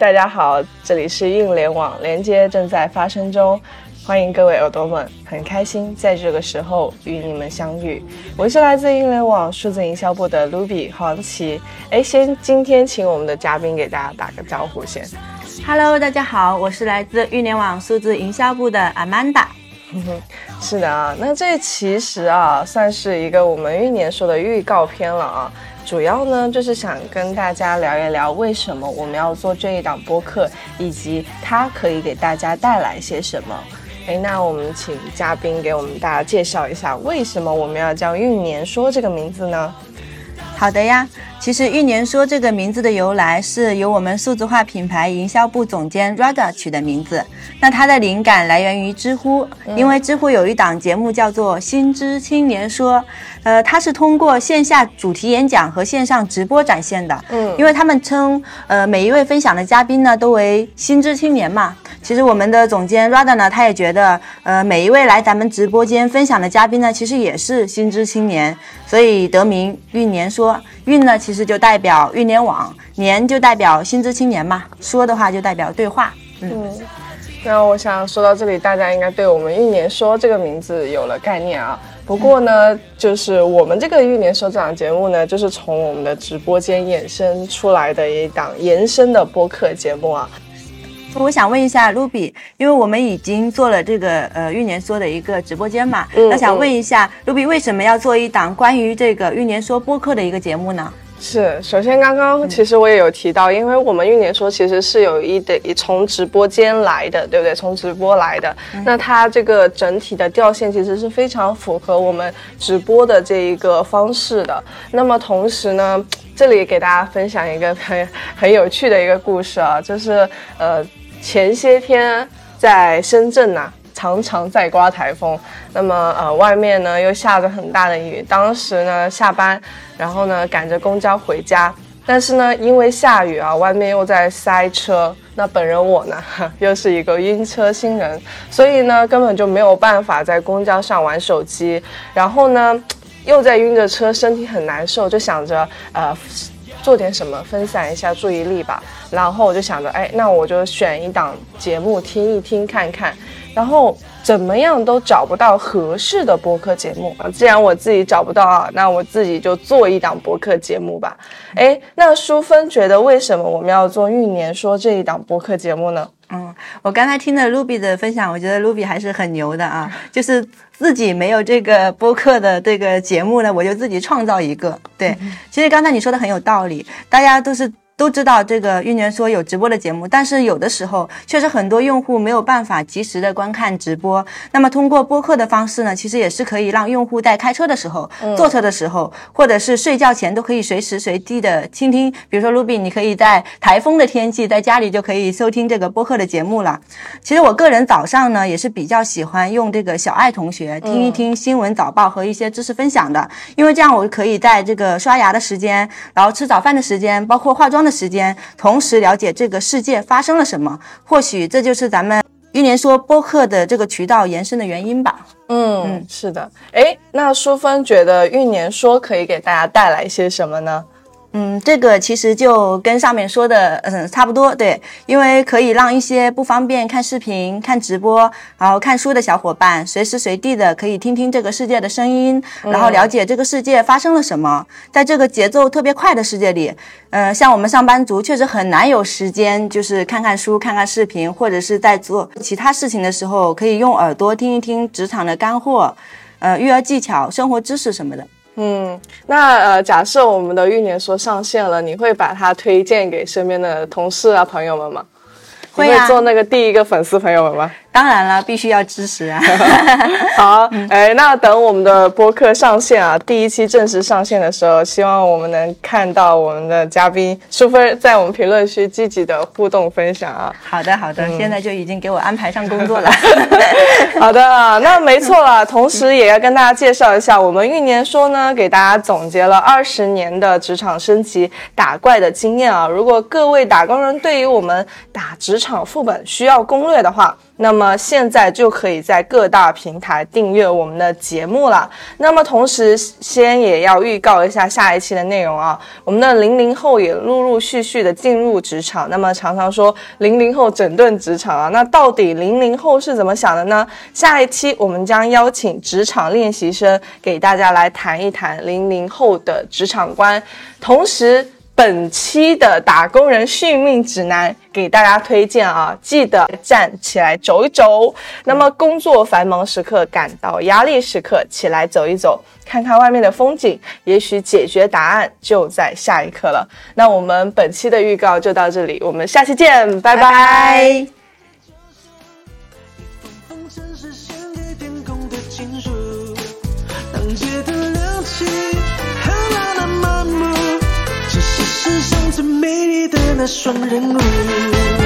大家好，这里是运联网，连接正在发生中，欢迎各位耳朵们，很开心在这个时候与你们相遇。我是来自运联网数字营销部的 Ruby 黄琦。哎，先今天请我们的嘉宾给大家打个招呼先。Hello，大家好，我是来自运联网数字营销部的 Amanda。是的啊，那这其实啊，算是一个我们一年说的预告片了啊。主要呢，就是想跟大家聊一聊为什么我们要做这一档播客，以及它可以给大家带来些什么。哎，那我们请嘉宾给我们大家介绍一下，为什么我们要叫“运年说”这个名字呢？好的呀。其实“玉年说”这个名字的由来是由我们数字化品牌营销部总监 Rada 取的名字。那它的灵感来源于知乎，因为知乎有一档节目叫做《新知青年说》，呃，它是通过线下主题演讲和线上直播展现的。嗯，因为他们称，呃，每一位分享的嘉宾呢都为新知青年嘛。其实我们的总监 Rada 呢，他也觉得，呃，每一位来咱们直播间分享的嘉宾呢，其实也是新知青年，所以得名“运年说”。运呢，其实就代表运联网；年就代表新知青年嘛。说的话就代表对话。嗯，那我想说到这里，大家应该对我们“运年说”这个名字有了概念啊。不过呢，就是我们这个“运年说”这档节目呢，就是从我们的直播间衍生出来的一档延伸的播客节目啊。我想问一下 Ruby，因为我们已经做了这个呃玉年说的一个直播间嘛，那想问一下 Ruby 为什么要做一档关于这个玉年说播客的一个节目呢？是，首先刚刚其实我也有提到，因为我们玉年说其实是有一的从直播间来的，对不对？从直播来的，那它这个整体的调性其实是非常符合我们直播的这一个方式的。那么同时呢，这里给大家分享一个很很有趣的一个故事啊，就是呃。前些天在深圳呐，常常在刮台风，那么呃外面呢又下着很大的雨。当时呢下班，然后呢赶着公交回家，但是呢因为下雨啊，外面又在塞车。那本人我呢又是一个晕车新人，所以呢根本就没有办法在公交上玩手机。然后呢又在晕着车，身体很难受，就想着呃。做点什么分散一下注意力吧，然后我就想着，哎，那我就选一档节目听一听看看，然后怎么样都找不到合适的播客节目啊。既然我自己找不到啊，那我自己就做一档播客节目吧。哎，那淑芬觉得为什么我们要做《玉年说》这一档播客节目呢？嗯，我刚才听了 Ruby 的分享，我觉得 Ruby 还是很牛的啊，就是自己没有这个播客的这个节目呢，我就自己创造一个。对，其实刚才你说的很有道理，大家都是。都知道这个运年说有直播的节目，但是有的时候确实很多用户没有办法及时的观看直播。那么通过播客的方式呢，其实也是可以让用户在开车的时候、坐车的时候，或者是睡觉前都可以随时随地的倾听。比如说 Ruby，你可以在台风的天气在家里就可以收听这个播客的节目了。其实我个人早上呢也是比较喜欢用这个小爱同学听一听新闻早报和一些知识分享的，因为这样我可以在这个刷牙的时间，然后吃早饭的时间，包括化妆的。时间，同时了解这个世界发生了什么，或许这就是咱们玉年说播客的这个渠道延伸的原因吧。嗯，是的。哎，那淑芬觉得玉年说可以给大家带来一些什么呢？嗯，这个其实就跟上面说的嗯差不多，对，因为可以让一些不方便看视频、看直播，然后看书的小伙伴，随时随地的可以听听这个世界的声音，然后了解这个世界发生了什么。在这个节奏特别快的世界里，呃，像我们上班族确实很难有时间，就是看看书、看看视频，或者是在做其他事情的时候，可以用耳朵听一听职场的干货，呃，育儿技巧、生活知识什么的。嗯，那呃，假设我们的玉年说上线了，你会把它推荐给身边的同事啊、朋友们吗？会做那个第一个粉丝朋友们吗？当然了，必须要支持啊！好，哎，那等我们的播客上线啊，第一期正式上线的时候，希望我们能看到我们的嘉宾淑芬在我们评论区积极的互动分享啊。好的，好的，现在就已经给我安排上工作了。好的，那没错了。同时也要跟大家介绍一下，我们运年说呢，给大家总结了二十年的职场升级打怪的经验啊。如果各位打工人对于我们打职场副本需要攻略的话，那么现在就可以在各大平台订阅我们的节目了。那么同时，先也要预告一下下一期的内容啊。我们的零零后也陆陆续续的进入职场。那么常常说零零后整顿职场啊，那到底零零后是怎么想的呢？下一期我们将邀请职场练习生给大家来谈一谈零零后的职场观，同时。本期的打工人续命指南给大家推荐啊，记得站起来走一走。那么工作繁忙时刻感到压力时刻，起来走一走，看看外面的风景，也许解决答案就在下一刻了。那我们本期的预告就到这里，我们下期见，拜拜。世上最美丽的那双人舞。